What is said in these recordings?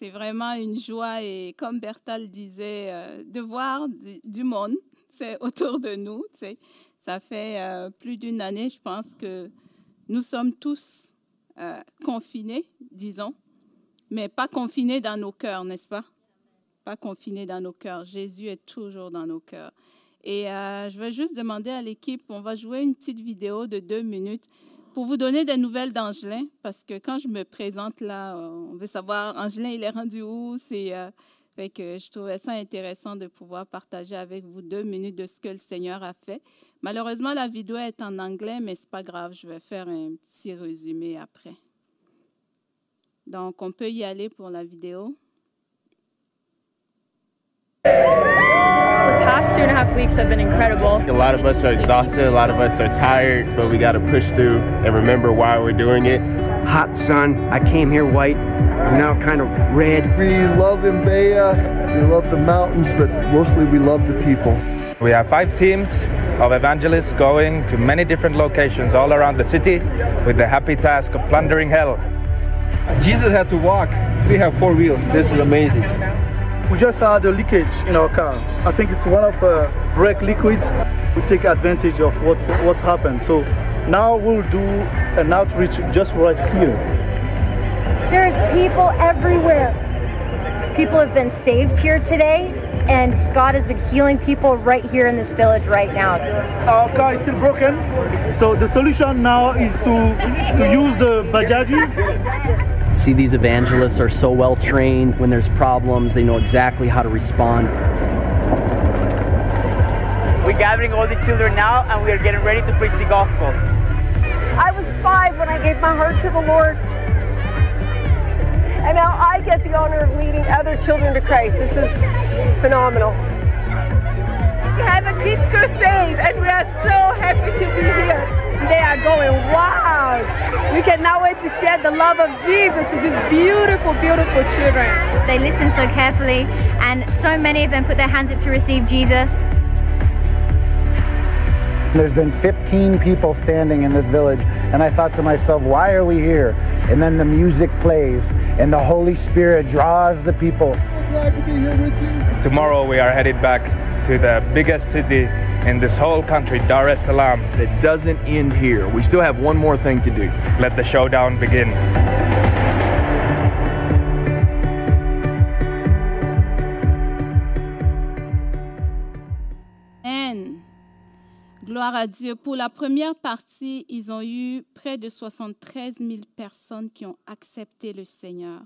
C'est vraiment une joie et comme Bertal disait, euh, de voir du, monde c'est autour de nous. Ça fait euh, plus d'une année, je pense que nous sommes tous euh, confinés, disons, mais pas confinés dans nos cœurs, n'est-ce pas? Pas confinés dans nos cœurs. Jésus est toujours dans nos cœurs. Et je vais juste demander à l'équipe, on va jouer une petite vidéo de deux minutes pour vous donner des nouvelles d'Angelin, parce que quand je me présente là, on veut savoir Angelin, il est rendu où? C'est euh, je trouvais ça intéressant de pouvoir partager avec vous deux minutes de ce que le Seigneur a fait. Malheureusement, la vidéo est en anglais, mais c'est pas grave, je vais faire un petit résumé après. Donc, on peut y aller pour la vidéo. Past two and a half weeks have been incredible. A lot of us are exhausted, a lot of us are tired, but we got to push through and remember why we're doing it. Hot sun. I came here white. I'm now kind of red. We love Mbeya. We love the mountains, but mostly we love the people. We have five teams of evangelists going to many different locations all around the city with the happy task of plundering hell. Jesus had to walk, so we have four wheels. This is amazing. We just had a leakage in our car. I think it's one of uh, brake liquids. We take advantage of what's what's happened. So now we'll do an outreach just right here. There's people everywhere. People have been saved here today, and God has been healing people right here in this village right now. Our car is still broken, so the solution now is to to use the bajajis see these evangelists are so well trained. When there's problems, they know exactly how to respond. We're gathering all the children now and we are getting ready to preach the gospel. I was five when I gave my heart to the Lord. And now I get the honor of leading other children to Christ. This is phenomenal. We have a kids crusade and we are so happy to be here they are going wild. We cannot wait to share the love of Jesus to these beautiful, beautiful children. They listen so carefully, and so many of them put their hands up to receive Jesus. There's been 15 people standing in this village, and I thought to myself, why are we here? And then the music plays, and the Holy Spirit draws the people. I'm glad to be here with you. Tomorrow we are headed back to the biggest city in this whole country, Dar es Salaam. It doesn't end here. We still have one more thing to do. Let the showdown begin. Amen. Gloire à Dieu. Pour la première partie, ils ont eu près de 73 000 personnes qui ont accepté le Seigneur.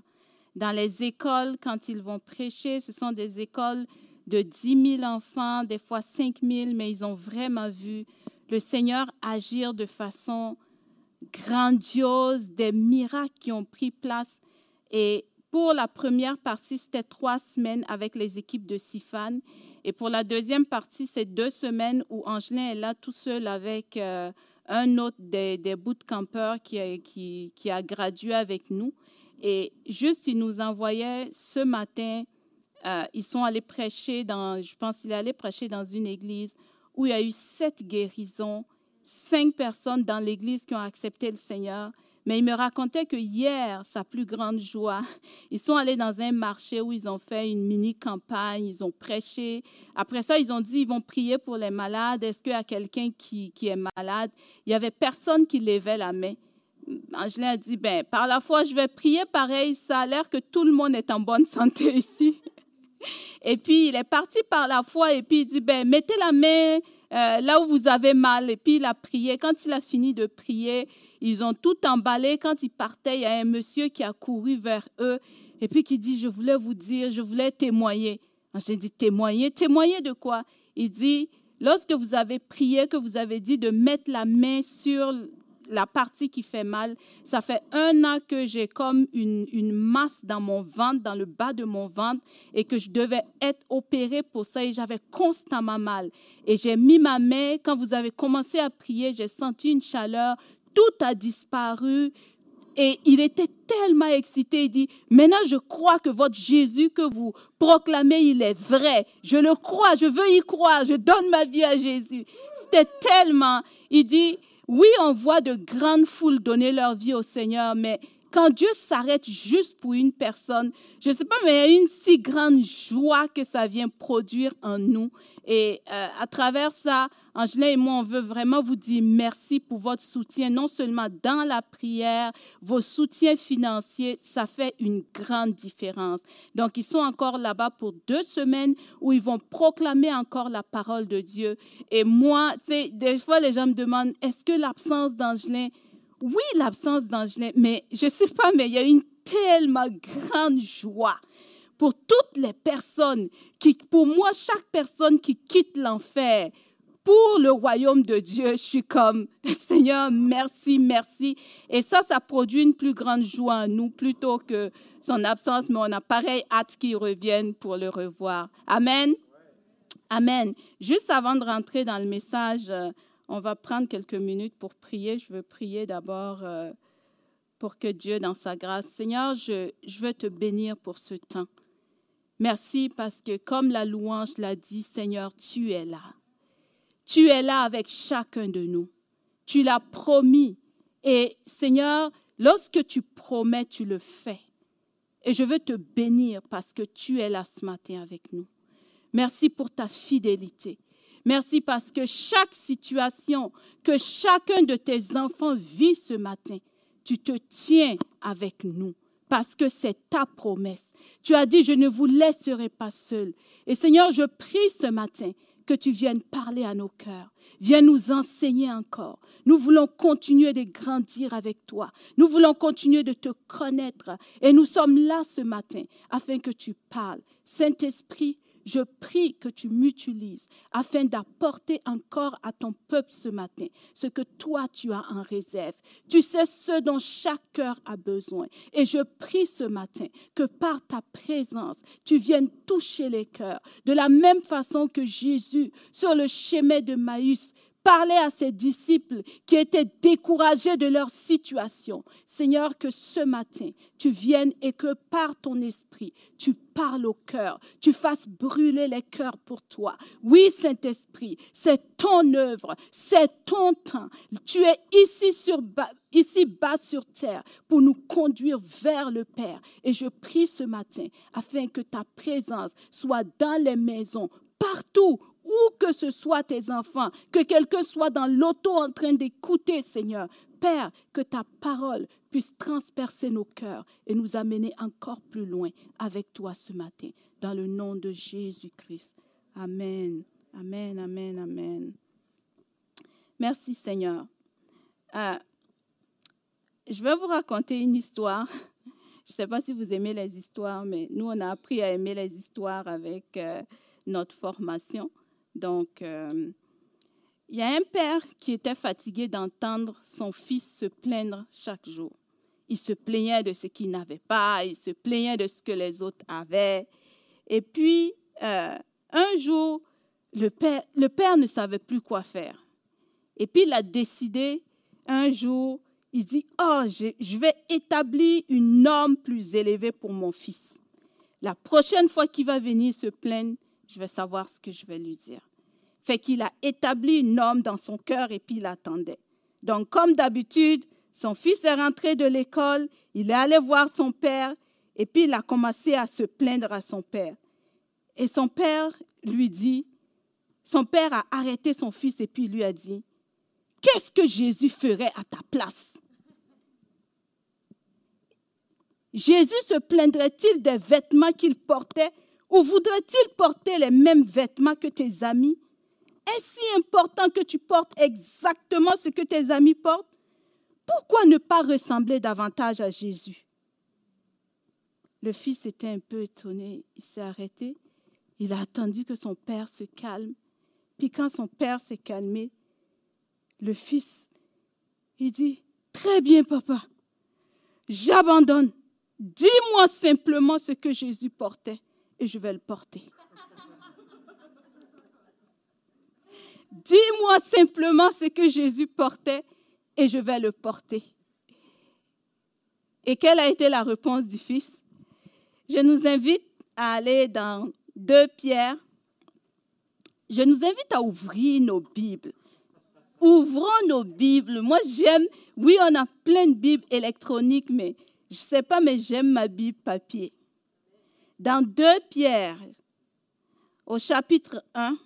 Dans les écoles, quand ils vont prêcher, ce sont des écoles de 10 000 enfants, des fois 5 000, mais ils ont vraiment vu le Seigneur agir de façon grandiose, des miracles qui ont pris place. Et pour la première partie, c'était trois semaines avec les équipes de Sifan. Et pour la deuxième partie, c'est deux semaines où Angelin est là tout seul avec euh, un autre des, des bootcampers qui a, qui, qui a gradué avec nous. Et juste, il nous envoyait ce matin euh, ils sont allés prêcher dans, je pense qu'il est allé prêcher dans une église où il y a eu sept guérisons, cinq personnes dans l'église qui ont accepté le Seigneur. Mais il me racontait que hier, sa plus grande joie, ils sont allés dans un marché où ils ont fait une mini-campagne, ils ont prêché. Après ça, ils ont dit, ils vont prier pour les malades. Est-ce qu'il y a quelqu'un qui, est malade? Il n'y avait personne qui levait la main. Angelin a dit, ben, par la foi, je vais prier pareil. Ça a l'air que tout le monde est en bonne santé ici. Et puis, il est parti par la foi et puis il dit, ben, mettez la main euh, là où vous avez mal. Et puis, il a prié. Quand il a fini de prier, ils ont tout emballé. Quand il partait, il y a un monsieur qui a couru vers eux et puis qui dit, je voulais vous dire, je voulais témoigner. J'ai dit, témoigner? Témoigner de quoi? Il dit, lorsque vous avez prié, que vous avez dit de mettre la main sur la partie qui fait mal. Ça fait un an que j'ai comme une, masse dans mon ventre, dans le bas de mon ventre, et que je devais être opérée pour ça, et j'avais constamment mal. Et j'ai mis ma main, quand vous avez commencé à prier, j'ai senti une chaleur, tout a disparu. Et il était tellement excité. Il dit, maintenant je crois que votre Jésus que vous proclamez, il est vrai. Je le crois, je veux y croire, je donne ma vie à Jésus. C'était tellement, il dit, oui, on voit de grandes foules donner leur vie au Seigneur, mais quand Dieu s'arrête juste pour une personne, je ne sais pas, mais il y a une si grande joie que ça vient produire en nous. Et euh, à travers ça, Angela et moi, on veut vraiment vous dire merci pour votre soutien, non seulement dans la prière, vos soutiens financiers, ça fait une grande différence. Donc, ils sont encore là-bas pour deux semaines où ils vont proclamer encore la parole de Dieu. Et moi, tu sais, des fois, les gens me demandent, est-ce que l'absence d'Angelin oui, l'absence d'Angelin, mais je ne sais pas, mais il y a une tellement grande joie pour toutes les personnes qui, pour moi, chaque personne qui quitte l'enfer pour le royaume de Dieu, je suis comme, Seigneur, merci, merci. Et ça, ça produit une plus grande joie en nous plutôt que son absence, mais on a pareil hâte qu'il revienne pour le revoir. Amen. Amen. Juste avant de rentrer dans le message, euh, on va prendre quelques minutes pour prier. Je veux prier d'abord euh, pour que Dieu, dans sa grâce, Seigneur, je, je veux te bénir pour ce temps. Merci parce que comme la louange l'a dit, Seigneur, tu es là. Tu es là avec chacun de nous. Tu l'as promis. Et Seigneur, lorsque tu promets, tu le fais. Et je veux te bénir parce que tu es là ce matin avec nous. Merci pour ta fidélité. Merci parce que chaque situation que chacun de tes enfants vit ce matin, tu te tiens avec nous parce que c'est ta promesse. Tu as dit, je ne vous laisserai pas seul. Et Seigneur, je prie ce matin que tu viennes parler à nos cœurs. Viens nous enseigner encore. Nous voulons continuer de grandir avec toi. Nous voulons continuer de te connaître. Et nous sommes là ce matin afin que tu parles. Saint-Esprit, je prie que tu m'utilises afin d'apporter encore à ton peuple ce matin ce que toi tu as en réserve. Tu sais ce dont chaque cœur a besoin. Et je prie ce matin que par ta présence, tu viennes toucher les cœurs de la même façon que Jésus sur le chemin de Maïs Parler à ses disciples qui étaient découragés de leur situation. Seigneur, que ce matin, tu viennes et que par ton esprit, tu parles au cœur, tu fasses brûler les cœurs pour toi. Oui, Saint-Esprit, c'est ton œuvre, c'est ton temps. Tu es ici, sur ici bas sur terre pour nous conduire vers le Père. Et je prie ce matin afin que ta présence soit dans les maisons, partout où que ce soit tes enfants, que quelqu'un soit dans l'auto en train d'écouter, Seigneur. Père, que ta parole puisse transpercer nos cœurs et nous amener encore plus loin avec toi ce matin, dans le nom de Jésus-Christ. Amen. Amen, amen, amen. Merci Seigneur. Euh, je vais vous raconter une histoire. Je ne sais pas si vous aimez les histoires, mais nous, on a appris à aimer les histoires avec euh, notre formation. Donc, euh, il y a un père qui était fatigué d'entendre son fils se plaindre chaque jour. Il se plaignait de ce qu'il n'avait pas, il se plaignait de ce que les autres avaient. Et puis, euh, un jour, le père, ne savait plus quoi faire. Et puis, il a décidé, un jour, il dit, oh, je vais établir une norme plus élevée pour mon fils. La prochaine fois qu'il va venir se plaindre, je vais savoir ce que je vais lui dire. Fait qu'il a établi une norme dans son cœur et puis il attendait. Donc, comme d'habitude, son fils est rentré de l'école, il est allé voir son père et puis il a commencé à se plaindre à son père. Et son père lui dit, son père a arrêté son fils et puis lui a dit, qu'est-ce que Jésus ferait à ta place Jésus se plaindrait-il des vêtements qu'il portait ou voudrait-il porter les mêmes vêtements que tes amis? Est-ce si important que tu portes exactement ce que tes amis portent? Pourquoi ne pas ressembler davantage à Jésus? Le fils était un peu étonné. Il s'est arrêté. Il a attendu que son père se calme. Puis quand son père s'est calmé, le fils Il dit, très bien papa, j'abandonne. Dis-moi simplement ce que Jésus portait et je vais le porter. Dis-moi simplement ce que Jésus portait et je vais le porter. Et quelle a été la réponse du Fils? Je nous invite à aller dans 2 Pierre. Je nous invite à ouvrir nos Bibles. Ouvrons nos Bibles. Moi, j'aime, oui, on a plein de Bibles électroniques, mais je ne sais pas, mais j'aime ma Bible papier. Dans 2 Pierre, au chapitre 1,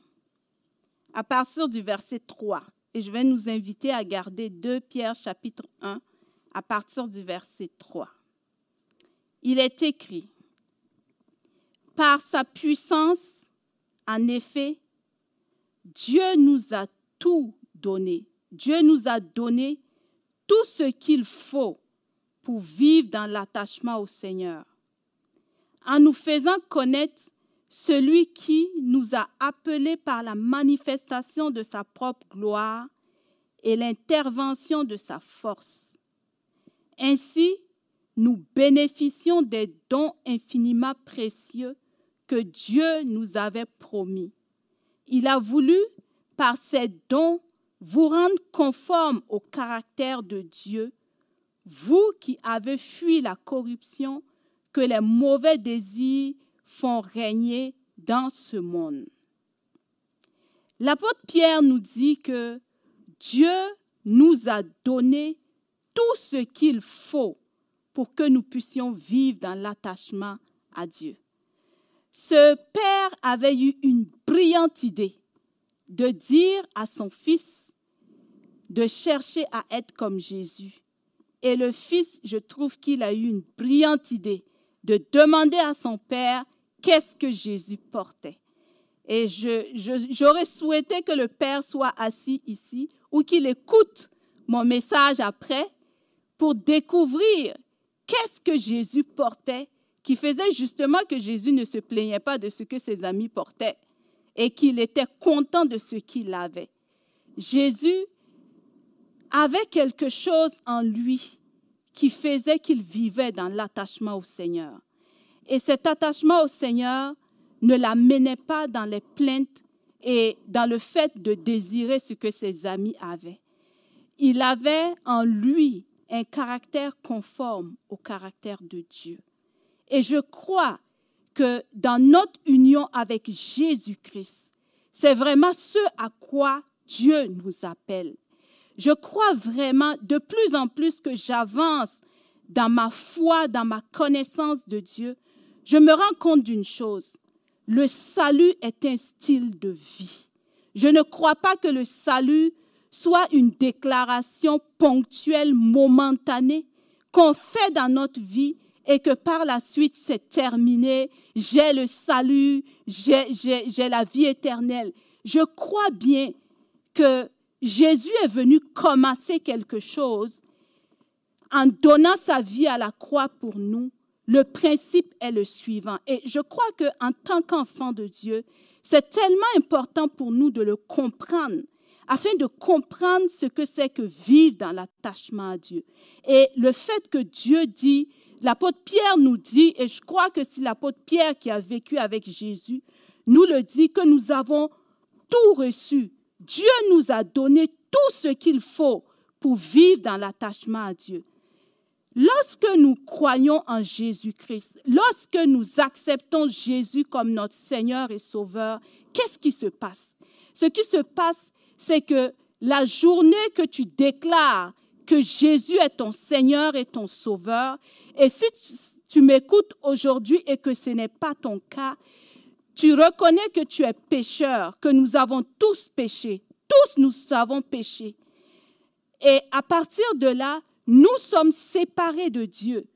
à partir du verset 3, et je vais nous inviter à garder 2 Pierre chapitre 1 à partir du verset 3. Il est écrit, par sa puissance, en effet, Dieu nous a tout donné. Dieu nous a donné tout ce qu'il faut pour vivre dans l'attachement au Seigneur, en nous faisant connaître celui qui nous a appelés par la manifestation de sa propre gloire et l'intervention de sa force. Ainsi, nous bénéficions des dons infiniment précieux que Dieu nous avait promis. Il a voulu, par ces dons, vous rendre conformes au caractère de Dieu, vous qui avez fui la corruption que les mauvais désirs font régner dans ce monde. L'apôtre Pierre nous dit que Dieu nous a donné tout ce qu'il faut pour que nous puissions vivre dans l'attachement à Dieu. Ce père avait eu une brillante idée de dire à son fils de chercher à être comme Jésus. Et le fils, je trouve qu'il a eu une brillante idée de demander à son père qu'est-ce que Jésus portait. Et j'aurais souhaité que le Père soit assis ici ou qu'il écoute mon message après pour découvrir qu'est-ce que Jésus portait qui faisait justement que Jésus ne se plaignait pas de ce que ses amis portaient et qu'il était content de ce qu'il avait. Jésus avait quelque chose en lui qui faisait qu'il vivait dans l'attachement au Seigneur. Et cet attachement au Seigneur ne l'amenait pas dans les plaintes et dans le fait de désirer ce que ses amis avaient. Il avait en lui un caractère conforme au caractère de Dieu. Et je crois que dans notre union avec Jésus-Christ, c'est vraiment ce à quoi Dieu nous appelle. Je crois vraiment de plus en plus que j'avance dans ma foi, dans ma connaissance de Dieu, je me rends compte d'une chose. Le salut est un style de vie. Je ne crois pas que le salut soit une déclaration ponctuelle, momentanée, qu'on fait dans notre vie et que par la suite c'est terminé, j'ai le salut, j'ai la vie éternelle. Je crois bien que Jésus est venu commencer quelque chose en donnant sa vie à la croix pour nous le principe est le suivant. Et je crois qu'en tant qu'enfant de Dieu, c'est tellement important pour nous de le comprendre, afin de comprendre ce que c'est que vivre dans l'attachement à Dieu. Et le fait que Dieu dit, l'apôtre Pierre nous dit, et je crois que c'est l'apôtre Pierre qui a vécu avec Jésus, nous le dit que nous avons tout reçu. Dieu nous a donné tout ce qu'il faut pour vivre dans l'attachement à Dieu. Lorsque nous croyons en Jésus-Christ, lorsque nous acceptons Jésus comme notre Seigneur et Sauveur, qu'est-ce qui se passe? Ce qui se passe, c'est que la journée que tu déclares que Jésus est ton Seigneur et ton Sauveur, et si tu, m'écoutes aujourd'hui et que ce n'est pas ton cas, tu reconnais que tu es pécheur, que nous avons tous péché. Tous nous avons péché. Et à partir de là, nous sommes séparés de Dieu.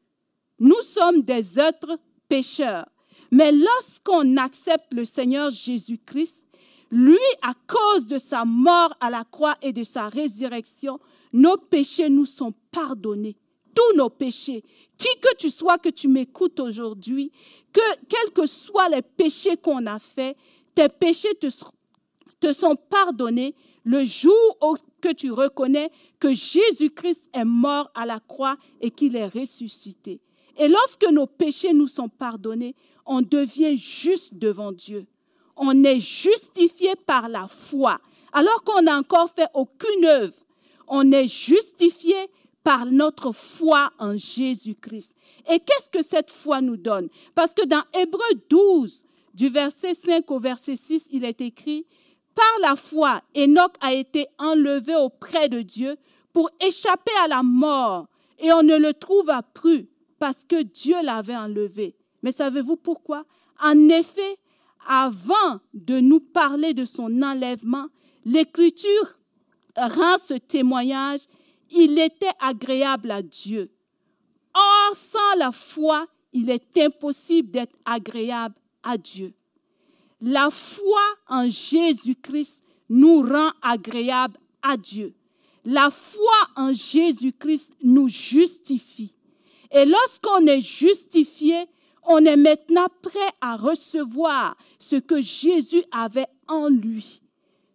Nous sommes des êtres pécheurs. Mais lorsqu'on accepte le Seigneur Jésus-Christ, lui, à cause de sa mort à la croix et de sa résurrection, nos péchés nous sont pardonnés. Tous nos péchés. Qui que tu sois, que tu m'écoutes aujourd'hui, que quels que soient les péchés qu'on a faits, tes péchés te, sont pardonnés le jour où que tu reconnais que Jésus-Christ est mort à la croix et qu'il est ressuscité. Et lorsque nos péchés nous sont pardonnés, on devient juste devant Dieu. On est justifié par la foi, alors qu'on n'a encore fait aucune œuvre. On est justifié par notre foi en Jésus-Christ. Et qu'est-ce que cette foi nous donne? Parce que dans Hébreu 12, du verset 5 au verset 6, il est écrit, Par la foi, Enoch a été enlevé auprès de Dieu pour échapper à la mort, et on ne le trouva plus parce que Dieu l'avait enlevé. Mais savez-vous pourquoi? En effet, avant de nous parler de son enlèvement, l'Écriture rend ce témoignage, il était agréable à Dieu. Or, sans la foi, il est impossible d'être agréable à Dieu. La foi en Jésus-Christ nous rend agréable à Dieu. La foi en Jésus-Christ nous justifie. Et lorsqu'on est justifié, on est maintenant prêt à recevoir ce que Jésus avait en lui.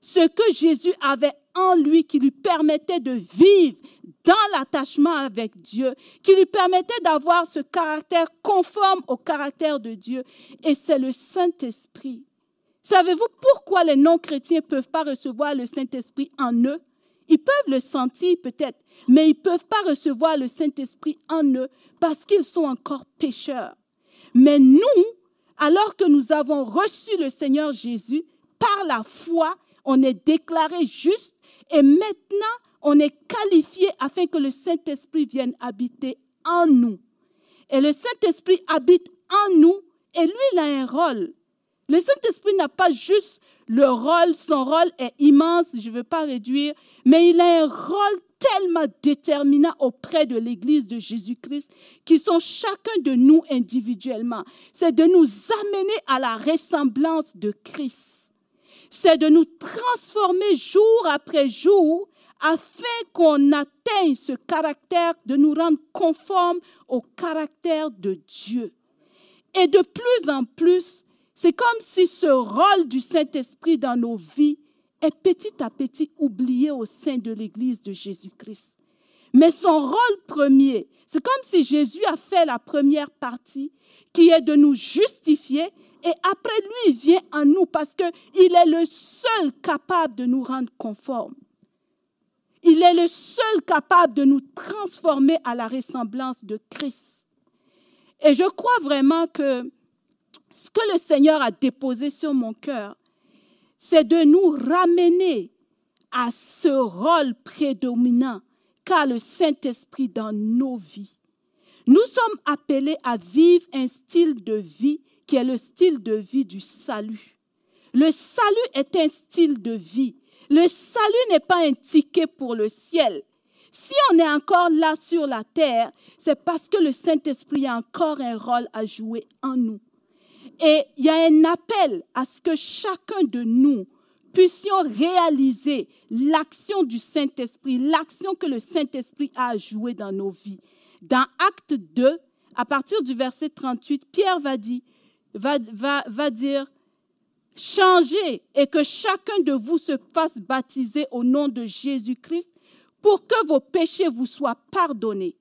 Ce que Jésus avait en lui qui lui permettait de vivre dans l'attachement avec Dieu, qui lui permettait d'avoir ce caractère conforme au caractère de Dieu. Et c'est le Saint-Esprit. Savez-vous pourquoi les non-chrétiens ne peuvent pas recevoir le Saint-Esprit en eux? Ils peuvent le sentir peut-être, mais ils ne peuvent pas recevoir le Saint-Esprit en eux parce qu'ils sont encore pécheurs. Mais nous, alors que nous avons reçu le Seigneur Jésus, par la foi, on est déclaré juste et maintenant on est qualifié afin que le Saint-Esprit vienne habiter en nous. Et le Saint-Esprit habite en nous et lui, il a un rôle. Le Saint-Esprit n'a pas juste le rôle, son rôle est immense, je ne veux pas réduire, mais il a un rôle tellement déterminant auprès de l'Église de Jésus-Christ qui sont chacun de nous individuellement. C'est de nous amener à la ressemblance de Christ. C'est de nous transformer jour après jour afin qu'on atteigne ce caractère, de nous rendre conformes au caractère de Dieu. Et de plus en plus, c'est comme si ce rôle du Saint-Esprit dans nos vies est petit à petit oublié au sein de l'Église de Jésus-Christ. Mais son rôle premier, c'est comme si Jésus a fait la première partie, qui est de nous justifier, et après lui, vient en nous parce qu'il est le seul capable de nous rendre conformes. Il est le seul capable de nous transformer à la ressemblance de Christ. Et je crois vraiment que ce que le Seigneur a déposé sur mon cœur, c'est de nous ramener à ce rôle prédominant qu'a le Saint-Esprit dans nos vies. Nous sommes appelés à vivre un style de vie qui est le style de vie du salut. Le salut est un style de vie. Le salut n'est pas un ticket pour le ciel. Si on est encore là sur la terre, c'est parce que le Saint-Esprit a encore un rôle à jouer en nous. Et il y a un appel à ce que chacun de nous puissions réaliser l'action du Saint-Esprit, l'action que le Saint-Esprit a à jouer dans nos vies. Dans Acte 2, à partir du verset 38, Pierre va dire, va, dire changez et que chacun de vous se fasse baptiser au nom de Jésus-Christ pour que vos péchés vous soient pardonnés.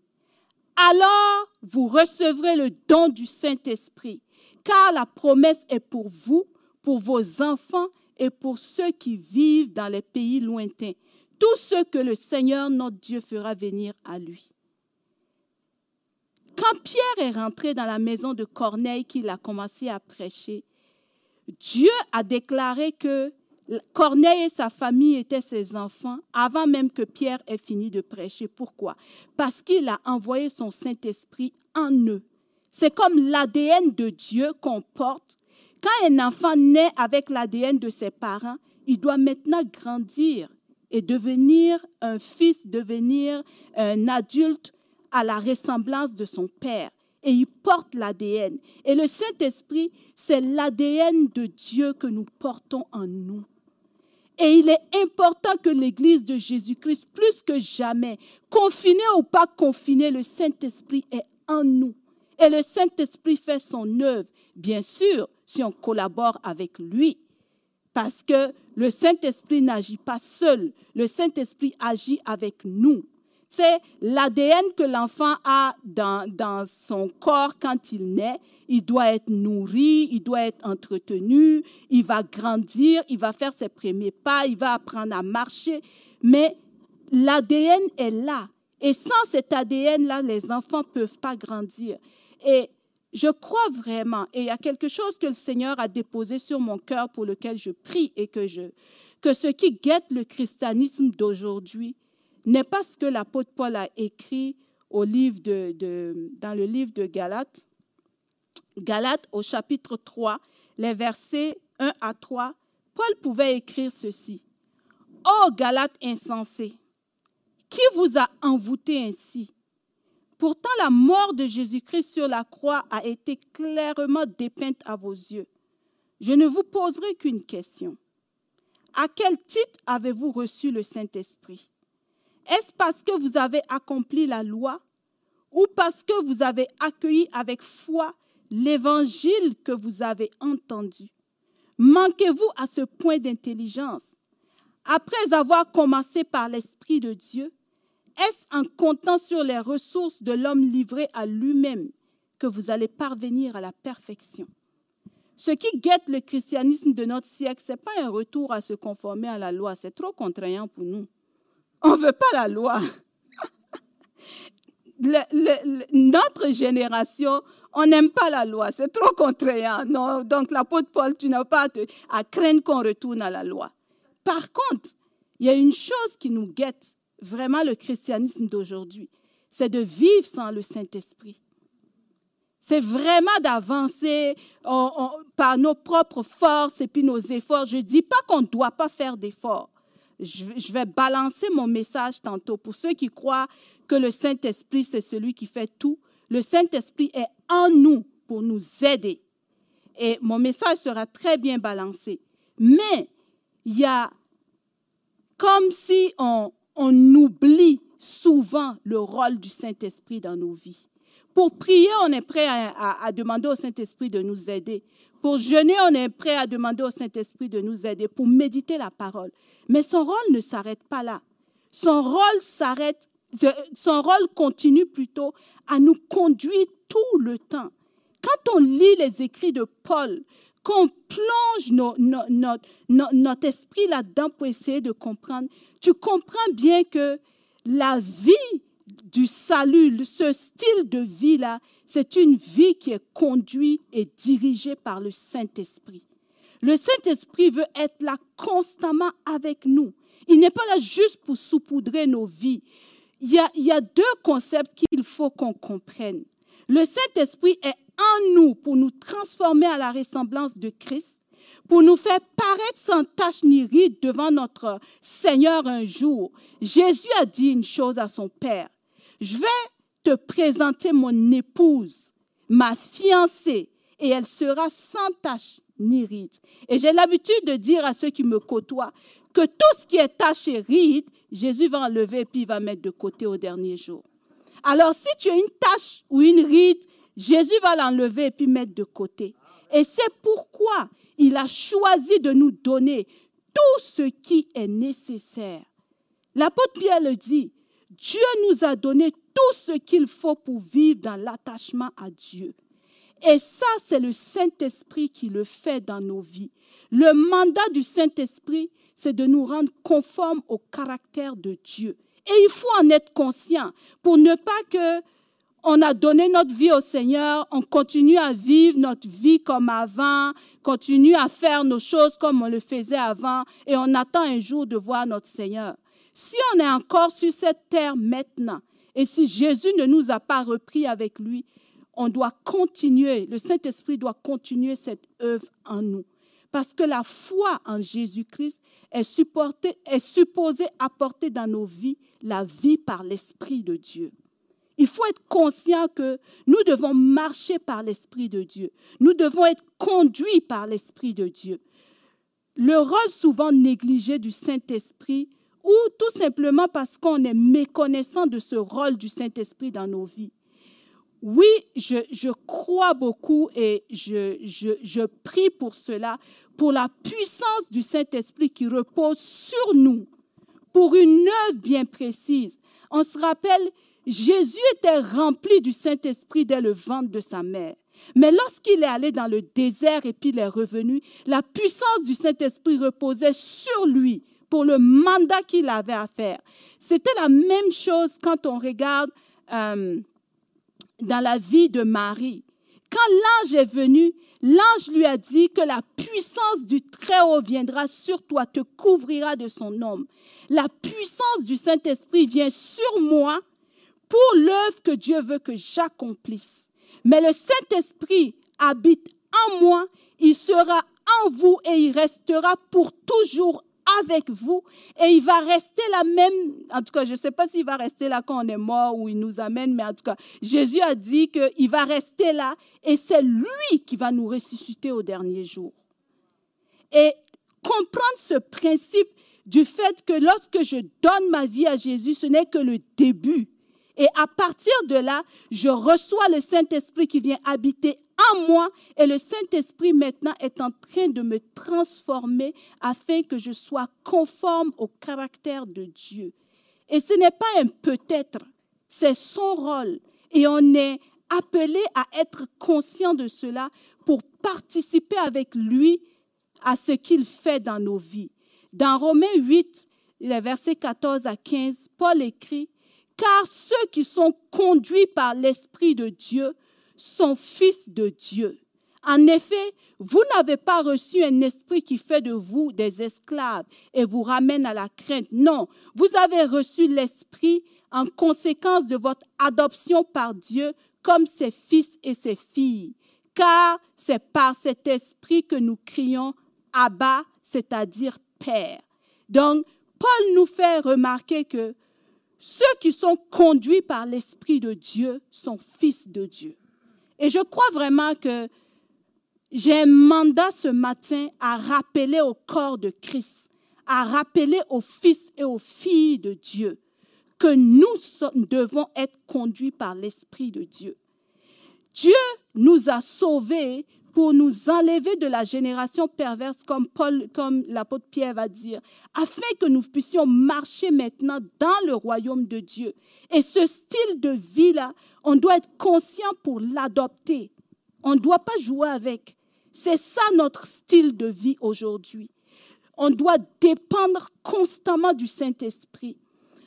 Alors vous recevrez le don du Saint-Esprit car la promesse est pour vous, pour vos enfants et pour ceux qui vivent dans les pays lointains, tous ceux que le Seigneur notre Dieu fera venir à lui. Quand Pierre est rentré dans la maison de Corneille qu'il a commencé à prêcher, Dieu a déclaré que Corneille et sa famille étaient ses enfants avant même que Pierre ait fini de prêcher. Pourquoi? Parce qu'il a envoyé son Saint-Esprit en eux. C'est comme l'ADN de Dieu qu'on porte. Quand un enfant naît avec l'ADN de ses parents, il doit maintenant grandir et devenir un fils, devenir un adulte à la ressemblance de son père. Et il porte l'ADN. Et le Saint-Esprit, c'est l'ADN de Dieu que nous portons en nous. Et il est important que l'Église de Jésus-Christ, plus que jamais, confinée ou pas confinée, le Saint-Esprit est en nous. Et le Saint-Esprit fait son œuvre, bien sûr, si on collabore avec lui. Parce que le Saint-Esprit n'agit pas seul. Le Saint-Esprit agit avec nous. C'est l'ADN que l'enfant a dans, dans son corps quand il naît. Il doit être nourri, il doit être entretenu, il va grandir, il va faire ses premiers pas, il va apprendre à marcher. Mais l'ADN est là. Et sans cet ADN-là, les enfants ne peuvent pas grandir. Et je crois vraiment, et il y a quelque chose que le Seigneur a déposé sur mon cœur pour lequel je prie et que je, que ce qui guette le christianisme d'aujourd'hui n'est pas ce que l'apôtre Paul a écrit au livre de, dans le livre de Galates. Galates au chapitre 3, les versets 1 à 3, Paul pouvait écrire ceci. Ô Galates insensés, qui vous a envoûté ainsi? Pourtant, la mort de Jésus-Christ sur la croix a été clairement dépeinte à vos yeux. Je ne vous poserai qu'une question. À quel titre avez-vous reçu le Saint-Esprit? Est-ce parce que vous avez accompli la loi ou parce que vous avez accueilli avec foi l'évangile que vous avez entendu? Manquez-vous à ce point d'intelligence? Après avoir commencé par l'Esprit de Dieu, est-ce en comptant sur les ressources de l'homme livré à lui-même que vous allez parvenir à la perfection? Ce qui guette le christianisme de notre siècle, ce n'est pas un retour à se conformer à la loi, c'est trop contraignant pour nous. On ne veut pas la loi. notre génération, on n'aime pas la loi, c'est trop contraignant. Donc l'apôtre Paul, tu n'as pas à craindre qu'on retourne à la loi. Par contre, il y a une chose qui nous guette, vraiment le christianisme d'aujourd'hui, c'est de vivre sans le Saint-Esprit. C'est vraiment d'avancer par nos propres forces et puis nos efforts. Je ne dis pas qu'on ne doit pas faire d'efforts. Je, vais balancer mon message tantôt pour ceux qui croient que le Saint-Esprit, c'est celui qui fait tout. Le Saint-Esprit est en nous pour nous aider. Et mon message sera très bien balancé. Mais il y a comme si on, on oublie souvent le rôle du Saint-Esprit dans nos vies. Pour prier, on est prêt à, demander au Saint-Esprit de nous aider. Pour jeûner, on est prêt à demander au Saint-Esprit de nous aider. Pour méditer la parole. Mais son rôle ne s'arrête pas là. Son rôle s'arrête, son rôle continue plutôt à nous conduire tout le temps. Quand on lit les écrits de Paul, qu'on plonge notre esprit là-dedans pour essayer de comprendre, tu comprends bien que la vie du salut, ce style de vie-là, c'est une vie qui est conduite et dirigée par le Saint-Esprit. Le Saint-Esprit veut être là constamment avec nous. Il n'est pas là juste pour saupoudrer nos vies. Il y a, il y a deux concepts qu'il faut qu'on comprenne. Le Saint-Esprit est en nous pour nous transformer à la ressemblance de Christ pour nous faire paraître sans tache ni ride devant notre Seigneur un jour. Jésus a dit une chose à son Père. Je vais te présenter mon épouse, ma fiancée, et elle sera sans tache ni ride. Et j'ai l'habitude de dire à ceux qui me côtoient que tout ce qui est tache et ride, Jésus va enlever et puis il va mettre de côté au dernier jour. Alors si tu as une tache ou une ride, Jésus va l'enlever et puis mettre de côté. Et c'est pourquoi il a choisi de nous donner tout ce qui est nécessaire. L'apôtre Pierre le dit, Dieu nous a donné tout ce qu'il faut pour vivre dans l'attachement à Dieu. Et ça, c'est le Saint-Esprit qui le fait dans nos vies. Le mandat du Saint-Esprit, c'est de nous rendre conformes au caractère de Dieu. Et il faut en être conscient pour ne pas que on a donné notre vie au Seigneur, on continue à vivre notre vie comme avant, continue à faire nos choses comme on le faisait avant, et on attend un jour de voir notre Seigneur. Si on est encore sur cette terre maintenant, et si Jésus ne nous a pas repris avec lui, on doit continuer, le Saint-Esprit doit continuer cette œuvre en nous. Parce que la foi en Jésus-Christ est, est supposée apporter dans nos vies la vie par l'Esprit de Dieu. Il faut être conscient que nous devons marcher par l'Esprit de Dieu. Nous devons être conduits par l'Esprit de Dieu. Le rôle souvent négligé du Saint-Esprit, ou tout simplement parce qu'on est méconnaissant de ce rôle du Saint-Esprit dans nos vies, oui, je, crois beaucoup et je, je, je prie pour cela, pour la puissance du Saint-Esprit qui repose sur nous, pour une œuvre bien précise. On se rappelle, Jésus était rempli du Saint-Esprit dès le ventre de sa mère. Mais lorsqu'il est allé dans le désert et puis il est revenu, la puissance du Saint-Esprit reposait sur lui pour le mandat qu'il avait à faire. C'était la même chose quand on regarde euh, dans la vie de Marie. Quand l'ange est venu, l'ange lui a dit que la puissance du Très-Haut viendra sur toi, te couvrira de son homme. La puissance du Saint-Esprit vient sur moi pour l'œuvre que Dieu veut que j'accomplisse. Mais le Saint-Esprit habite en moi, il sera en vous et il restera pour toujours avec vous et il va rester là même, en tout cas, je ne sais pas s'il va rester là quand on est mort ou il nous amène, mais en tout cas, Jésus a dit qu'il va rester là et c'est lui qui va nous ressusciter au dernier jour. Et comprendre ce principe du fait que lorsque je donne ma vie à Jésus, ce n'est que le début. Et à partir de là, je reçois le Saint-Esprit qui vient habiter en moi et le Saint-Esprit maintenant est en train de me transformer afin que je sois conforme au caractère de Dieu. Et ce n'est pas un peut-être, c'est son rôle. Et on est appelé à être conscient de cela pour participer avec lui à ce qu'il fait dans nos vies. Dans Romains 8, les versets 14 à 15, Paul écrit, car ceux qui sont conduits par l'Esprit de Dieu sont fils de Dieu. En effet, vous n'avez pas reçu un esprit qui fait de vous des esclaves et vous ramène à la crainte. Non, vous avez reçu l'esprit en conséquence de votre adoption par Dieu comme ses fils et ses filles. Car c'est par cet esprit que nous crions Abba, c'est-à-dire Père. Donc, Paul nous fait remarquer que ceux qui sont conduits par l'Esprit de Dieu sont fils de Dieu. Et je crois vraiment que j'ai un mandat ce matin à rappeler au corps de Christ, à rappeler aux fils et aux filles de Dieu que nous devons être conduits par l'Esprit de Dieu. Dieu nous a sauvés pour nous enlever de la génération perverse, comme Paul, comme l'apôtre Pierre va dire, afin que nous puissions marcher maintenant dans le royaume de Dieu. Et ce style de vie-là, on doit être conscient pour l'adopter. On ne doit pas jouer avec. C'est ça notre style de vie aujourd'hui. On doit dépendre constamment du Saint-Esprit.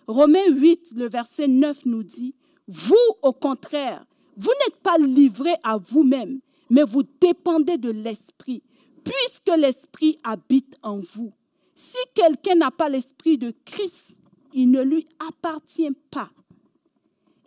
Romains 8, le verset 9 nous dit, vous, au contraire, vous n'êtes pas livrés à vous-même, mais vous dépendez de l'Esprit, puisque l'Esprit habite en vous. Si quelqu'un n'a pas l'Esprit de Christ, il ne lui appartient pas.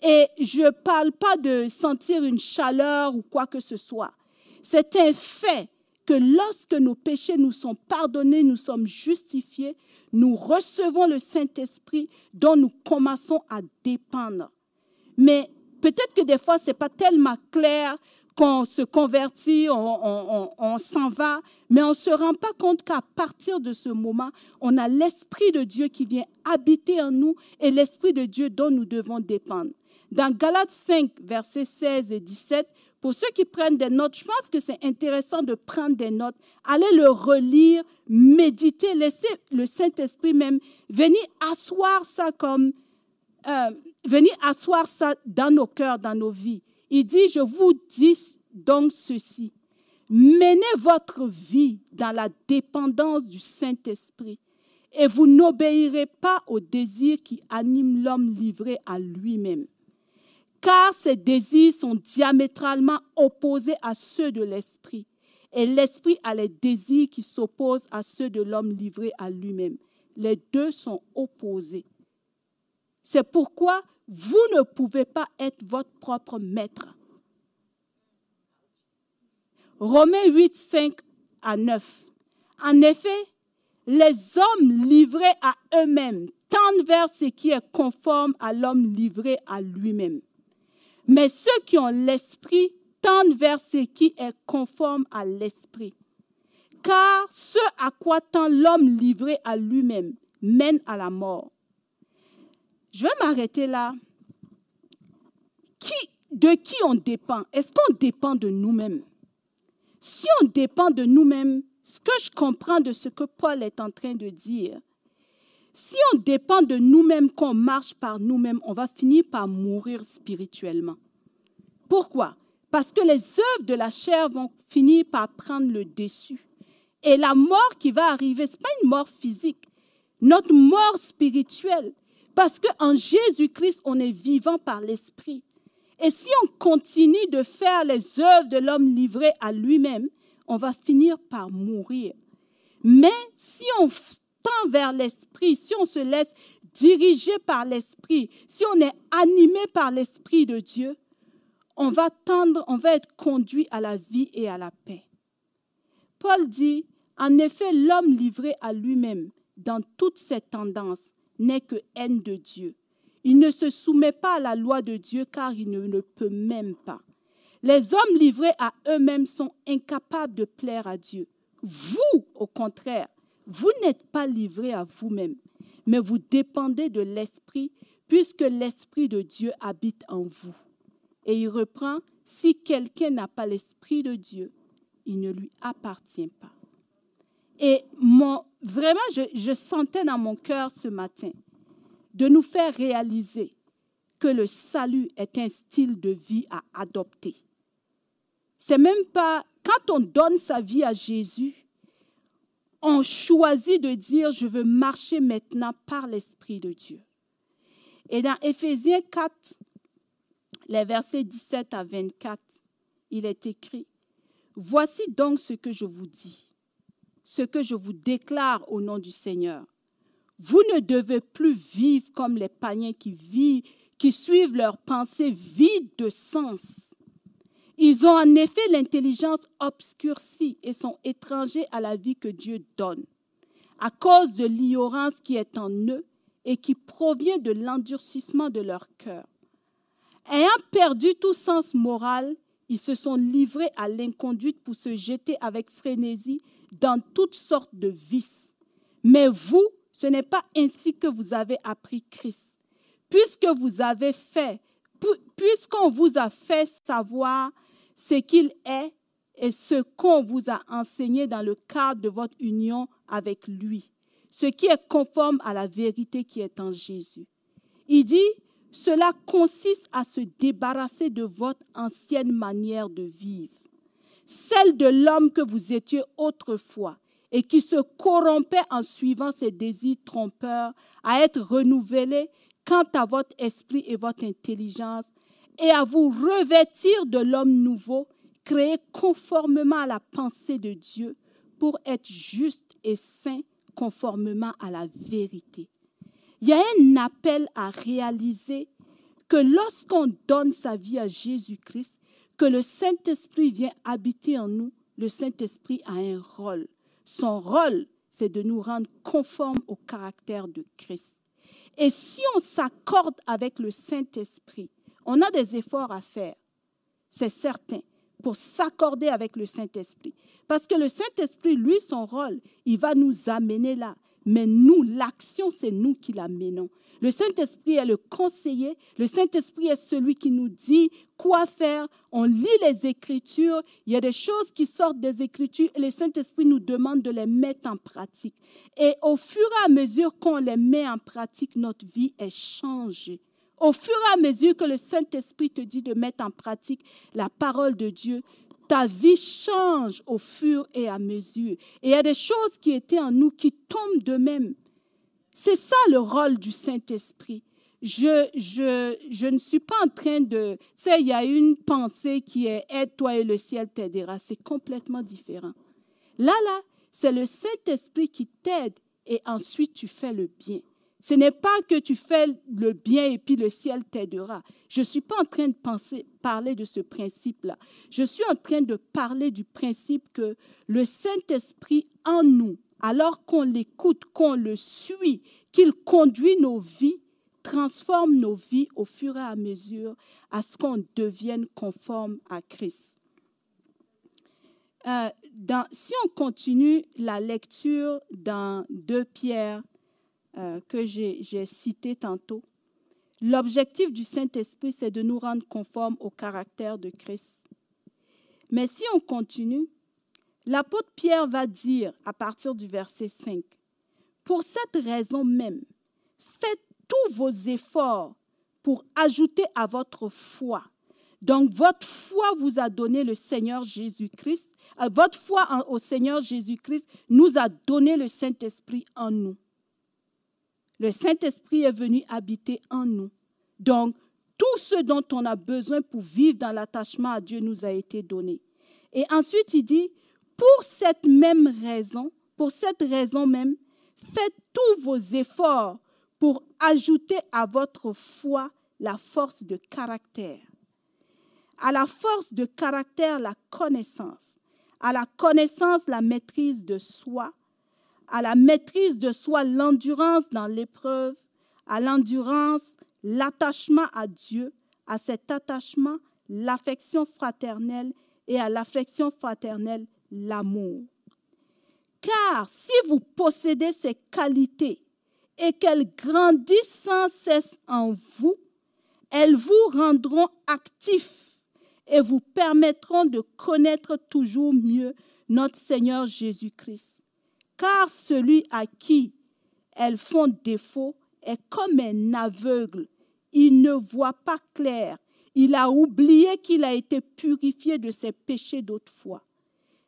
Et je ne parle pas de sentir une chaleur ou quoi que ce soit. C'est un fait que lorsque nos péchés nous sont pardonnés, nous sommes justifiés, nous recevons le Saint-Esprit dont nous commençons à dépendre. Mais peut-être que des fois, ce n'est pas tellement clair qu'on se convertit, on, s'en va, mais on ne se rend pas compte qu'à partir de ce moment, on a l'Esprit de Dieu qui vient habiter en nous et l'Esprit de Dieu dont nous devons dépendre. Dans Galates 5, versets 16 et 17, pour ceux qui prennent des notes, je pense que c'est intéressant de prendre des notes, allez le relire, méditer, laisser le Saint-Esprit même venir asseoir ça comme, euh, venir asseoir ça dans nos cœurs, dans nos vies. Il dit, je vous dis donc ceci. Menez votre vie dans la dépendance du Saint-Esprit et vous n'obéirez pas aux désirs qui animent l'homme livré à lui-même. Car ces désirs sont diamétralement opposés à ceux de l'Esprit. Et l'Esprit a les désirs qui s'opposent à ceux de l'homme livré à lui-même. Les deux sont opposés. C'est pourquoi vous ne pouvez pas être votre propre maître. Romains 8, 5 à 9. En effet, les hommes livrés à eux-mêmes tendent vers ce qui est conforme à l'homme livré à lui-même. Mais ceux qui ont l'esprit tendent vers ce qui est conforme à l'esprit. Car ce à quoi tend l'homme livré à lui-même mène à la mort. Je vais m'arrêter là. Qui, de qui on dépend? Est-ce qu'on dépend de nous-mêmes? Si on dépend de nous-mêmes, ce que je comprends de ce que Paul est en train de dire, si on dépend de nous-mêmes, qu'on marche par nous-mêmes, on va finir par mourir spirituellement. Pourquoi? Parce que les œuvres de la chair vont finir par prendre le dessus. Et la mort qui va arriver, ce n'est pas une mort physique, notre mort spirituelle. Parce qu'en Jésus-Christ, on est vivant par l'Esprit. Et si on continue de faire les œuvres de l'homme livré à lui-même, on va finir par mourir. Mais si on tend vers l'Esprit, si on se laisse diriger par l'Esprit, si on est animé par l'Esprit de Dieu, on va tendre, on va être conduit à la vie et à la paix. Paul dit, en effet, l'homme livré à lui-même dans toutes ses tendances n'est que haine de Dieu. Il ne se soumet pas à la loi de Dieu car il ne le peut même pas. Les hommes livrés à eux-mêmes sont incapables de plaire à Dieu. Vous, au contraire, vous n'êtes pas livrés à vous-même, mais vous dépendez de l'Esprit, puisque l'Esprit de Dieu habite en vous. Et il reprend, si quelqu'un n'a pas l'Esprit de Dieu, il ne lui appartient pas. Et vraiment, je, je sentais dans mon cœur ce matin de nous faire réaliser que le salut est un style de vie à adopter. C'est même pas quand on donne sa vie à Jésus, on choisit de dire je veux marcher maintenant par l'esprit de Dieu. Et dans Éphésiens 4, les versets 17 à 24, il est écrit Voici donc ce que je vous dis, ce que je vous déclare au nom du Seigneur. Vous ne devez plus vivre comme les païens qui vivent, qui suivent leurs pensées vides de sens. Ils ont en effet l'intelligence obscurcie et sont étrangers à la vie que Dieu donne, à cause de l'ignorance qui est en eux et qui provient de l'endurcissement de leur cœur. Ayant perdu tout sens moral, ils se sont livrés à l'inconduite pour se jeter avec frénésie dans toutes sortes de vices. Mais vous, ce n'est pas ainsi que vous avez appris Christ. Puisque vous avez fait, puisqu'on vous a fait savoir ce qu'il est et ce qu'on vous a enseigné dans le cadre de votre union avec lui, ce qui est conforme à la vérité qui est en Jésus. Il dit, cela consiste à se débarrasser de votre ancienne manière de vivre, celle de l'homme que vous étiez autrefois et qui se corrompait en suivant ses désirs trompeurs, à être renouvelé quant à votre esprit et votre intelligence, et à vous revêtir de l'homme nouveau, créé conformément à la pensée de Dieu, pour être juste et saint conformément à la vérité. Il y a un appel à réaliser que lorsqu'on donne sa vie à Jésus-Christ, que le Saint-Esprit vient habiter en nous, le Saint-Esprit a un rôle. Son rôle, c'est de nous rendre conformes au caractère de Christ. Et si on s'accorde avec le Saint-Esprit, on a des efforts à faire, c'est certain, pour s'accorder avec le Saint-Esprit. Parce que le Saint-Esprit, lui, son rôle, il va nous amener là. Mais nous, l'action, c'est nous qui l'amenons. Le Saint-Esprit est le conseiller. Le Saint-Esprit est celui qui nous dit quoi faire. On lit les Écritures. Il y a des choses qui sortent des Écritures et le Saint-Esprit nous demande de les mettre en pratique. Et au fur et à mesure qu'on les met en pratique, notre vie est changée. Au fur et à mesure que le Saint-Esprit te dit de mettre en pratique la parole de Dieu, ta vie change au fur et à mesure. Et il y a des choses qui étaient en nous qui tombent de même. C'est ça le rôle du Saint-Esprit. Je, je, je ne suis pas en train de... Tu sais, il y a une pensée qui est aide-toi et le ciel t'aidera. C'est complètement différent. Là, là, c'est le Saint-Esprit qui t'aide et ensuite tu fais le bien. Ce n'est pas que tu fais le bien et puis le ciel t'aidera. Je ne suis pas en train de penser, parler de ce principe-là. Je suis en train de parler du principe que le Saint-Esprit en nous, alors qu'on l'écoute, qu'on le suit, qu'il conduit nos vies, transforme nos vies au fur et à mesure à ce qu'on devienne conforme à Christ. Euh, si on continue la lecture dans 2 Pierre euh, que j'ai cité tantôt. L'objectif du Saint-Esprit, c'est de nous rendre conformes au caractère de Christ. Mais si on continue, l'apôtre Pierre va dire à partir du verset 5, Pour cette raison même, faites tous vos efforts pour ajouter à votre foi. Donc, votre foi vous a donné le Seigneur Jésus-Christ. Euh, votre foi au Seigneur Jésus-Christ nous a donné le Saint-Esprit en nous. Le Saint-Esprit est venu habiter en nous. Donc, tout ce dont on a besoin pour vivre dans l'attachement à Dieu nous a été donné. Et ensuite, il dit, pour cette même raison, pour cette raison même, faites tous vos efforts pour ajouter à votre foi la force de caractère. À la force de caractère, la connaissance. À la connaissance, la maîtrise de soi à la maîtrise de soi, l'endurance dans l'épreuve, à l'endurance, l'attachement à Dieu, à cet attachement, l'affection fraternelle et à l'affection fraternelle, l'amour. Car si vous possédez ces qualités et qu'elles grandissent sans cesse en vous, elles vous rendront actifs et vous permettront de connaître toujours mieux notre Seigneur Jésus-Christ car celui à qui elles font défaut est comme un aveugle. Il ne voit pas clair. Il a oublié qu'il a été purifié de ses péchés d'autrefois.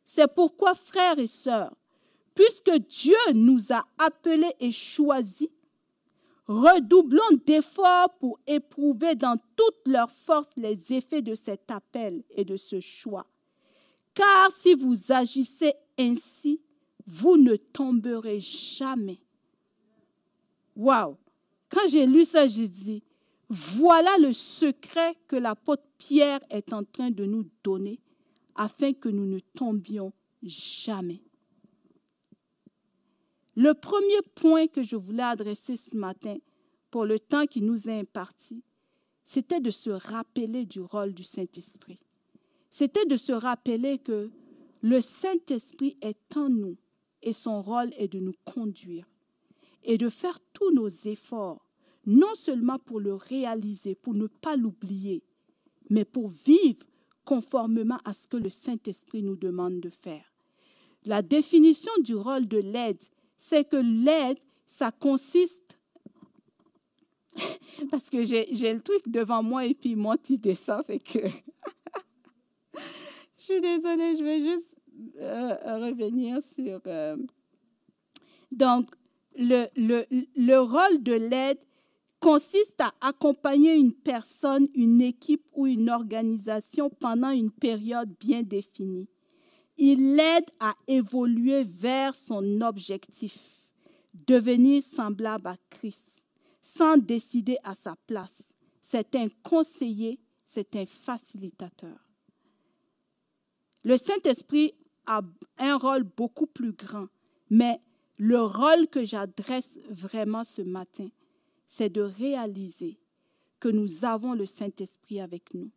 C'est pourquoi, frères et sœurs, puisque Dieu nous a appelés et choisis, redoublons d'efforts pour éprouver dans toute leur force les effets de cet appel et de ce choix. Car si vous agissez ainsi, vous ne tomberez jamais. Waouh! Quand j'ai lu ça, j'ai dit, voilà le secret que l'apôtre Pierre est en train de nous donner afin que nous ne tombions jamais. Le premier point que je voulais adresser ce matin, pour le temps qui nous est imparti, c'était de se rappeler du rôle du Saint-Esprit. C'était de se rappeler que le Saint-Esprit est en nous et son rôle est de nous conduire et de faire tous nos efforts, non seulement pour le réaliser, pour ne pas l'oublier, mais pour vivre conformément à ce que le Saint-Esprit nous demande de faire. La définition du rôle de l'aide, c'est que l'aide, ça consiste parce que j'ai le truc devant moi et puis mon petit dessin fait que je suis désolée, je vais juste revenir sur... Euh, donc, le, le, le rôle de l'aide consiste à accompagner une personne, une équipe ou une organisation pendant une période bien définie. Il l'aide à évoluer vers son objectif, devenir semblable à Christ, sans décider à sa place. C'est un conseiller, c'est un facilitateur. Le Saint-Esprit un rôle beaucoup plus grand. Mais le rôle que j'adresse vraiment ce matin, c'est de réaliser que nous avons le Saint-Esprit avec nous,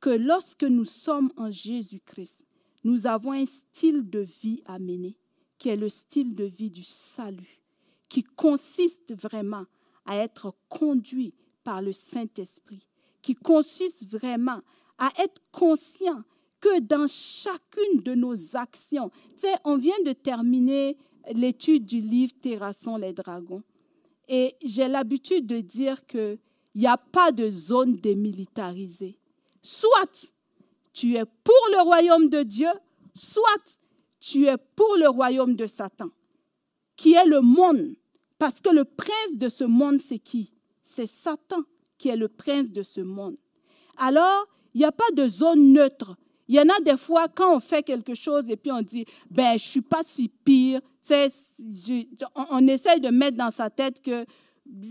que lorsque nous sommes en Jésus-Christ, nous avons un style de vie à mener, qui est le style de vie du salut, qui consiste vraiment à être conduit par le Saint-Esprit, qui consiste vraiment à être conscient que dans chacune de nos actions, tu sais, on vient de terminer l'étude du livre Terrassons les dragons. Et j'ai l'habitude de dire qu'il n'y a pas de zone démilitarisée. Soit tu es pour le royaume de Dieu, soit tu es pour le royaume de Satan, qui est le monde. Parce que le prince de ce monde, c'est qui? C'est Satan qui est le prince de ce monde. Alors, il n'y a pas de zone neutre. Il y en a des fois, quand on fait quelque chose et puis on dit, ben, je suis pas si pire, on, on essaye de mettre dans sa tête que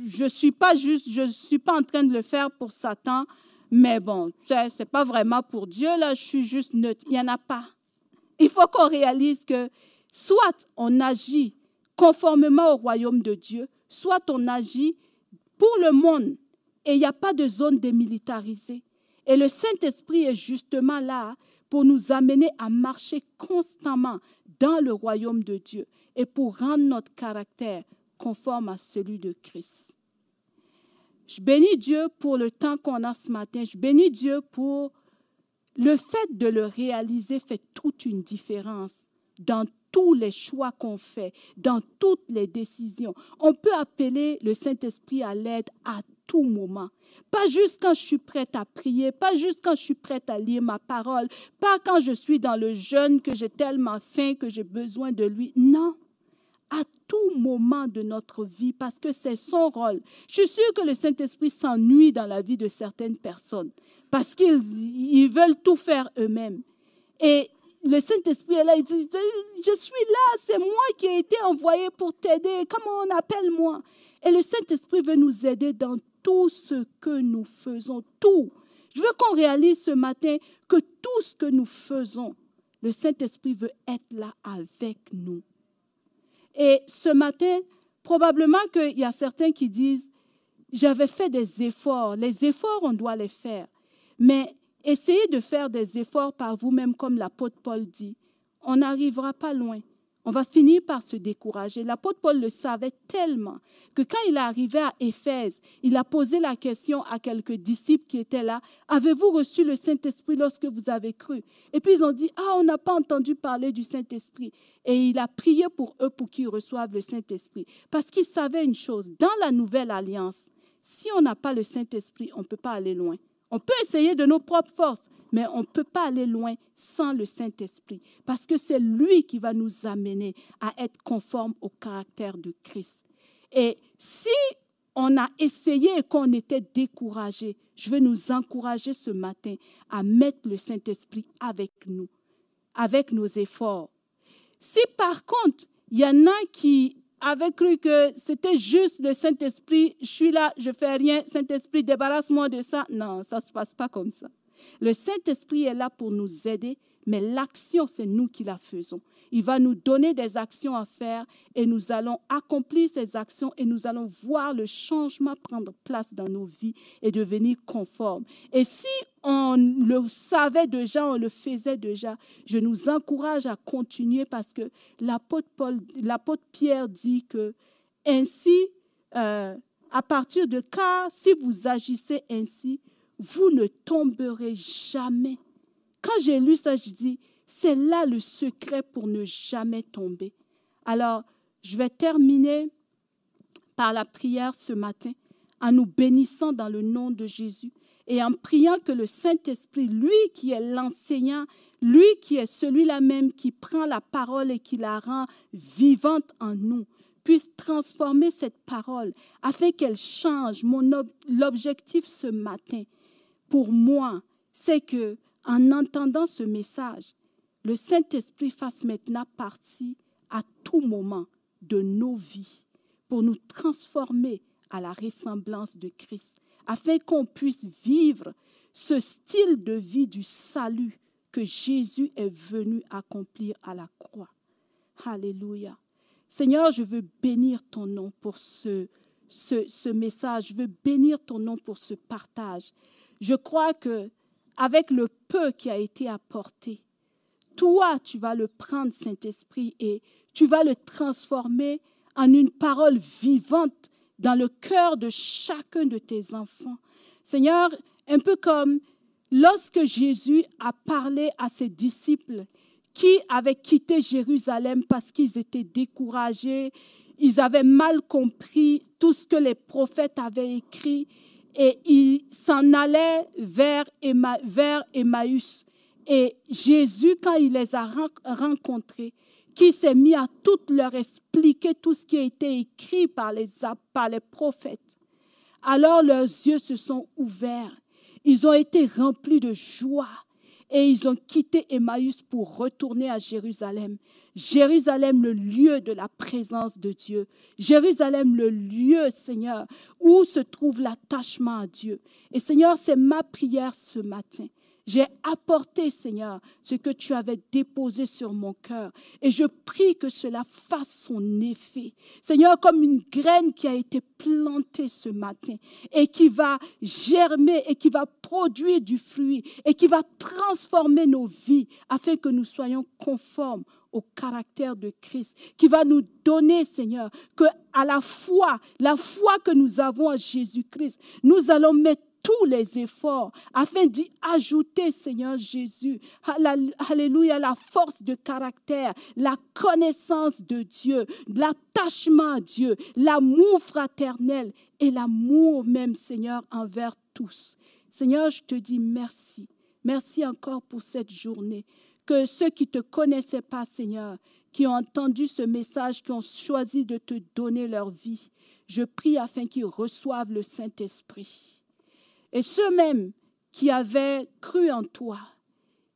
je ne suis pas juste, je suis pas en train de le faire pour Satan, mais bon, ce n'est pas vraiment pour Dieu, là, je suis juste neutre. Il n'y en a pas. Il faut qu'on réalise que soit on agit conformément au royaume de Dieu, soit on agit pour le monde et il n'y a pas de zone démilitarisée. Et le Saint-Esprit est justement là pour nous amener à marcher constamment dans le royaume de Dieu et pour rendre notre caractère conforme à celui de Christ. Je bénis Dieu pour le temps qu'on a ce matin. Je bénis Dieu pour le fait de le réaliser fait toute une différence dans tous les choix qu'on fait, dans toutes les décisions. On peut appeler le Saint-Esprit à l'aide à tout moment. Pas juste quand je suis prête à prier, pas juste quand je suis prête à lire ma parole, pas quand je suis dans le jeûne que j'ai tellement faim que j'ai besoin de lui. Non, à tout moment de notre vie parce que c'est son rôle. Je suis sûre que le Saint-Esprit s'ennuie dans la vie de certaines personnes parce qu'ils ils veulent tout faire eux-mêmes. Et le Saint-Esprit est là, il dit, je suis là, c'est moi qui ai été envoyé pour t'aider, comment on appelle moi? Et le Saint-Esprit veut nous aider dans tout ce que nous faisons, tout. Je veux qu'on réalise ce matin que tout ce que nous faisons, le Saint-Esprit veut être là avec nous. Et ce matin, probablement qu'il y a certains qui disent, j'avais fait des efforts. Les efforts, on doit les faire. Mais essayez de faire des efforts par vous-même, comme l'apôtre Paul dit. On n'arrivera pas loin on va finir par se décourager. L'apôtre Paul le savait tellement que quand il est arrivé à Éphèse, il a posé la question à quelques disciples qui étaient là, avez-vous reçu le Saint-Esprit lorsque vous avez cru? Et puis ils ont dit, ah, on n'a pas entendu parler du Saint-Esprit. Et il a prié pour eux pour qu'ils reçoivent le Saint-Esprit. Parce qu'il savait une chose, dans la nouvelle alliance, si on n'a pas le Saint-Esprit, on ne peut pas aller loin. On peut essayer de nos propres forces, mais on ne peut pas aller loin sans le Saint-Esprit, parce que c'est lui qui va nous amener à être conformes au caractère de Christ. Et si on a essayé et qu'on était découragé, je veux nous encourager ce matin à mettre le Saint-Esprit avec nous, avec nos efforts. Si par contre, il y en a qui avaient cru que c'était juste le Saint-Esprit, je suis là, je fais rien, Saint-Esprit, débarrasse-moi de ça. Non, ça ne se passe pas comme ça. Le Saint-Esprit est là pour nous aider, mais l'action, c'est nous qui la faisons. Il va nous donner des actions à faire et nous allons accomplir ces actions et nous allons voir le changement prendre place dans nos vies et devenir conformes. Et si on le savait déjà, on le faisait déjà, je nous encourage à continuer parce que l'apôtre, Pierre dit que ainsi, euh, à partir de car, si vous agissez ainsi, vous ne tomberez jamais. Quand j'ai lu ça, je dis, c'est là le secret pour ne jamais tomber. Alors, je vais terminer par la prière ce matin en nous bénissant dans le nom de Jésus et en priant que le Saint-Esprit, lui qui est l'enseignant, lui qui est celui-là même qui prend la parole et qui la rend vivante en nous, puisse transformer cette parole afin qu'elle change. Mon l'objectif ce matin, pour moi, c'est que en entendant ce message, le Saint-Esprit fasse maintenant partie à tout moment de nos vies pour nous transformer à la ressemblance de Christ, afin qu'on puisse vivre ce style de vie du salut que Jésus est venu accomplir à la croix. Alléluia. Seigneur, je veux bénir ton nom pour ce, ce, message. Je veux bénir ton nom pour ce partage. Je crois que avec le peu qui a été apporté, toi, tu vas le prendre, Saint-Esprit, et tu vas le transformer en une parole vivante dans le cœur de chacun de tes enfants. Seigneur, un peu comme lorsque Jésus a parlé à ses disciples qui avaient quitté Jérusalem parce qu'ils étaient découragés, ils avaient mal compris tout ce que les prophètes avaient écrit et il s'en allait vers, vers Emmaüs. Et Jésus, quand il les a rencontrés, qui s'est mis à tout leur expliquer tout ce qui a été écrit par les, par les prophètes, alors leurs yeux se sont ouverts. Ils ont été remplis de joie et ils ont quitté Emmaüs pour retourner à Jérusalem. Jérusalem, le lieu de la présence de Dieu. Jérusalem, le lieu, Seigneur, où se trouve l'attachement à Dieu. Et Seigneur, c'est ma prière ce matin. J'ai apporté, Seigneur, ce que tu avais déposé sur mon cœur. Et je prie que cela fasse son effet. Seigneur, comme une graine qui a été plantée ce matin et qui va germer et qui va produire du fruit et qui va transformer nos vies afin que nous soyons conformes au caractère de Christ, qui va nous donner, Seigneur, que à la foi, la foi que nous avons en Jésus-Christ, nous allons mettre tous les efforts afin d'y ajouter, Seigneur Jésus, alléluia, la force de caractère, la connaissance de Dieu, l'attachement à Dieu, l'amour fraternel et l'amour même, Seigneur, envers tous. Seigneur, je te dis merci. Merci encore pour cette journée que ceux qui ne te connaissaient pas, Seigneur, qui ont entendu ce message, qui ont choisi de te donner leur vie, je prie afin qu'ils reçoivent le Saint-Esprit. Et ceux-mêmes qui avaient cru en toi,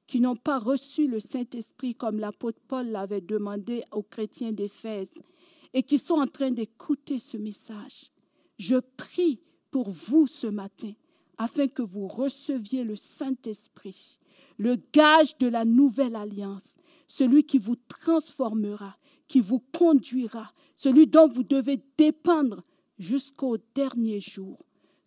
qui n'ont pas reçu le Saint-Esprit comme l'apôtre Paul l'avait demandé aux chrétiens d'Éphèse, et qui sont en train d'écouter ce message, je prie pour vous ce matin, afin que vous receviez le Saint-Esprit le gage de la nouvelle alliance, celui qui vous transformera, qui vous conduira, celui dont vous devez dépendre jusqu'au dernier jour,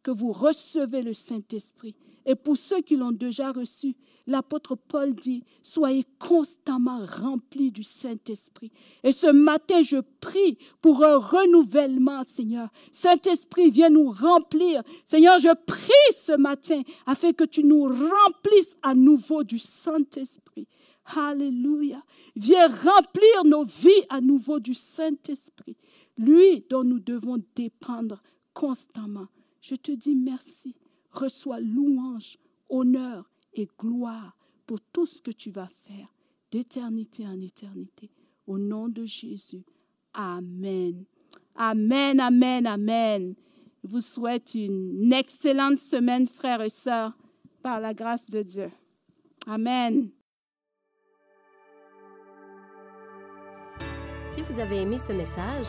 que vous recevez le Saint-Esprit. Et pour ceux qui l'ont déjà reçu, l'apôtre Paul dit, soyez constamment remplis du Saint-Esprit. Et ce matin, je prie pour un renouvellement, Seigneur. Saint-Esprit, viens nous remplir. Seigneur, je prie ce matin afin que tu nous remplisses à nouveau du Saint-Esprit. Alléluia. Viens remplir nos vies à nouveau du Saint-Esprit, lui dont nous devons dépendre constamment. Je te dis merci. Reçois louange, honneur et gloire pour tout ce que tu vas faire d'éternité en éternité. Au nom de Jésus. Amen. Amen, amen, amen. Je vous souhaite une excellente semaine, frères et sœurs, par la grâce de Dieu. Amen. Si vous avez aimé ce message,